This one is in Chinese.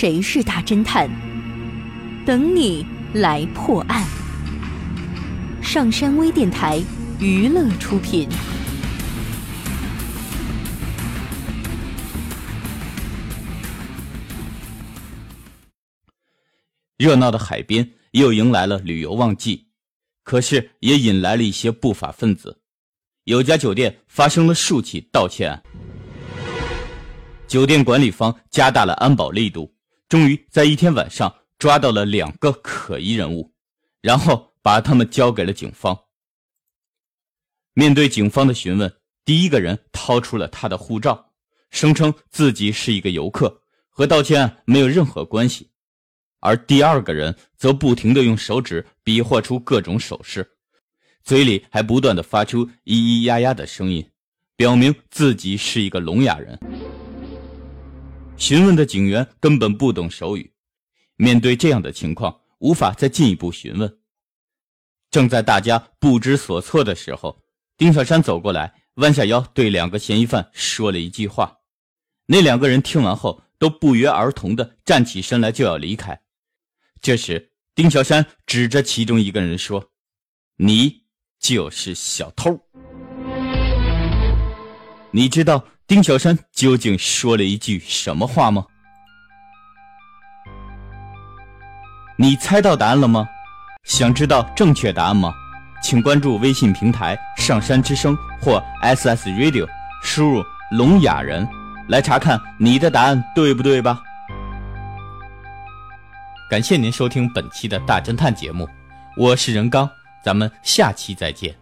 谁是大侦探？等你来破案。上山微电台娱乐出品。热闹的海边又迎来了旅游旺季，可是也引来了一些不法分子。有家酒店发生了数起盗窃案，酒店管理方加大了安保力度，终于在一天晚上抓到了两个可疑人物，然后把他们交给了警方。面对警方的询问，第一个人掏出了他的护照，声称自己是一个游客，和盗窃案没有任何关系。而第二个人则不停地用手指比划出各种手势，嘴里还不断地发出咿咿呀呀的声音，表明自己是一个聋哑人。询问的警员根本不懂手语，面对这样的情况，无法再进一步询问。正在大家不知所措的时候，丁小山走过来，弯下腰对两个嫌疑犯说了一句话。那两个人听完后，都不约而同地站起身来，就要离开。这时，丁小山指着其中一个人说：“你就是小偷。”你知道丁小山究竟说了一句什么话吗？你猜到答案了吗？想知道正确答案吗？请关注微信平台“上山之声”或 SS Radio，输入“聋哑人”来查看你的答案对不对吧？感谢您收听本期的大侦探节目，我是任刚，咱们下期再见。